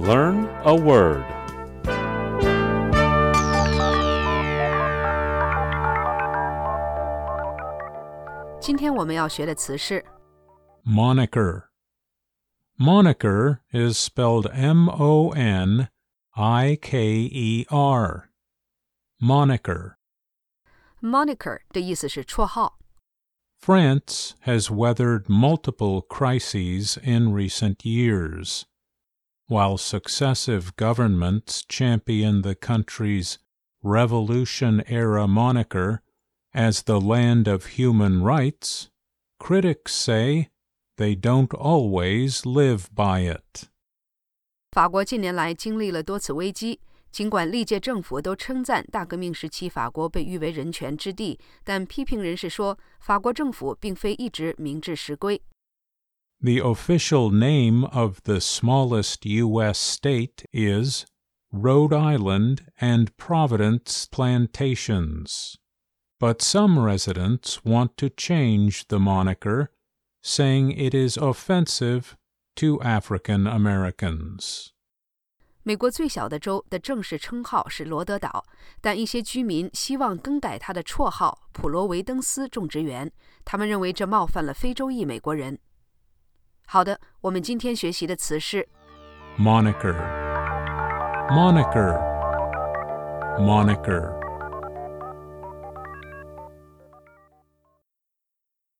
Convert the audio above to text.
Learn a word. 今天我们要学的词是 Moniker. Moniker is spelled M O N I K E R. Moniker. moniker 的意思是绰号。 France has weathered multiple crises in recent years. While successive governments champion the country's Revolution era moniker as the land of human rights, critics say they don't always live by it. 法国近年来经历了多次危机，尽管历届政府都称赞大革命时期法国被誉为人权之地，但批评人士说，法国政府并非一直明智实归。 The official name of the smallest U.S. state is Rhode Island and Providence Plantations. But some residents want to change the moniker, saying it is offensive to African Americans. 美国最小的州的正式称号是罗德岛，但一些居民希望更改它的绰号“普罗维登斯种植园”，他们认为这冒犯了非洲裔美国人。 好的，我们今天学习的词是 Moniker. Moniker. Moniker.